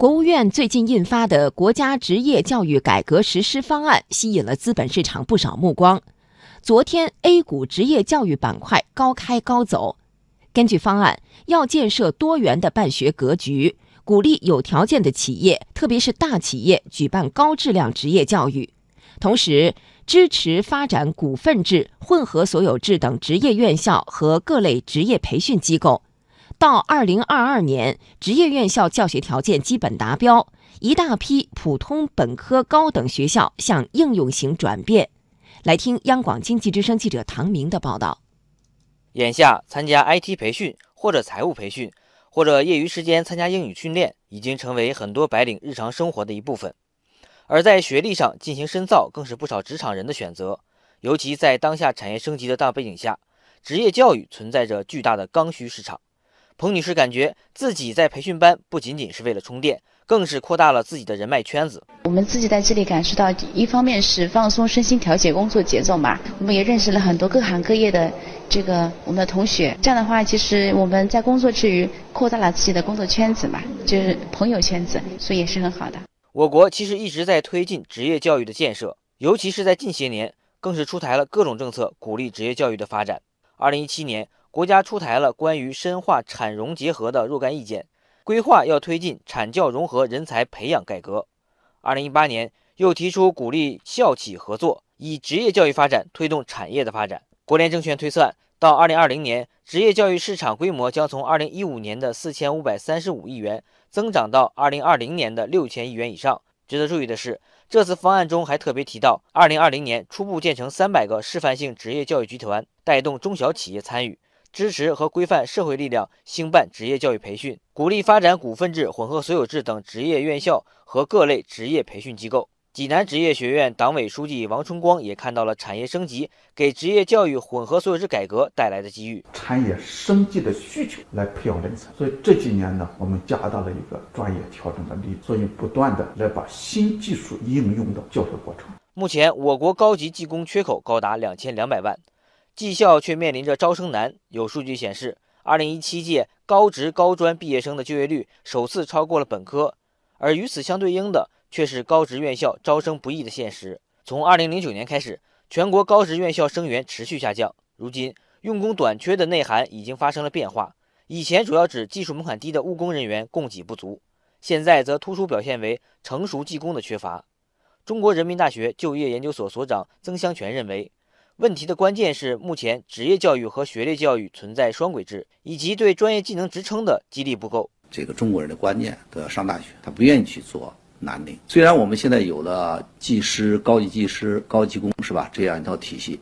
国务院最近印发的《国家职业教育改革实施方案》吸引了资本市场不少目光。昨天，A 股职业教育板块高开高走。根据方案，要建设多元的办学格局，鼓励有条件的企业，特别是大企业举办高质量职业教育，同时支持发展股份制、混合所有制等职业院校和各类职业培训机构。到二零二二年，职业院校教学条件基本达标，一大批普通本科高等学校向应用型转变。来听央广经济之声记者唐明的报道。眼下，参加 IT 培训或者财务培训，或者业余时间参加英语训练，已经成为很多白领日常生活的一部分。而在学历上进行深造，更是不少职场人的选择。尤其在当下产业升级的大背景下，职业教育存在着巨大的刚需市场。彭女士感觉自己在培训班不仅仅是为了充电，更是扩大了自己的人脉圈子。我们自己在这里感受到，一方面是放松身心、调节工作节奏嘛。我们也认识了很多各行各业的这个我们的同学。这样的话，其实我们在工作之余扩大了自己的工作圈子嘛，就是朋友圈子，所以也是很好的。我国其实一直在推进职业教育的建设，尤其是在近些年，更是出台了各种政策，鼓励职业教育的发展。二零一七年。国家出台了关于深化产融结合的若干意见，规划要推进产教融合人才培养改革。二零一八年又提出鼓励校企合作，以职业教育发展推动产业的发展。国联证券推算，到二零二零年，职业教育市场规模将从二零一五年的四千五百三十五亿元增长到二零二零年的六千亿元以上。值得注意的是，这次方案中还特别提到，二零二零年初步建成三百个示范性职业教育集团，带动中小企业参与。支持和规范社会力量兴办职业教育培训，鼓励发展股份制、混合所有制等职业院校和各类职业培训机构。济南职业学院党委书记王春光也看到了产业升级给职业教育混合所有制改革带来的机遇。产业升级的需求来培养人才，所以这几年呢，我们加大了一个专业调整的力度，所以不断的来把新技术应用到教学过程。目前，我国高级技工缺口高达两千两百万。技校却面临着招生难。有数据显示，2017届高职高专毕业生的就业率首次超过了本科，而与此相对应的却是高职院校招生不易的现实。从2009年开始，全国高职院校生源持续下降。如今，用工短缺的内涵已经发生了变化。以前主要指技术门槛低的务工人员供给不足，现在则突出表现为成熟技工的缺乏。中国人民大学就业研究所所长曾香全认为。问题的关键是，目前职业教育和学历教育存在双轨制，以及对专业技能职称的激励不够。这个中国人的观念都要上大学，他不愿意去做蓝领。虽然我们现在有了技师、高级技师、高级工，是吧？这样一套体系，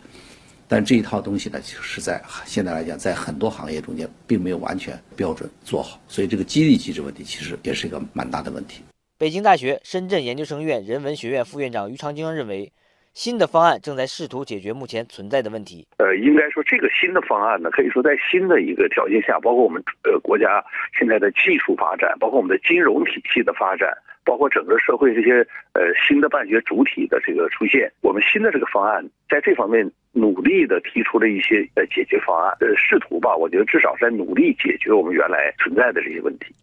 但这一套东西呢，其实在现在来讲，在很多行业中间并没有完全标准做好，所以这个激励机制问题其实也是一个蛮大的问题。北京大学深圳研究生院人文学院副院长于长江认为。新的方案正在试图解决目前存在的问题。呃，应该说这个新的方案呢，可以说在新的一个条件下，包括我们呃国家现在的技术发展，包括我们的金融体系的发展，包括整个社会这些呃新的办学主体的这个出现，我们新的这个方案在这方面努力的提出了一些呃解决方案，呃试图吧，我觉得至少在努力解决我们原来存在的这些问题。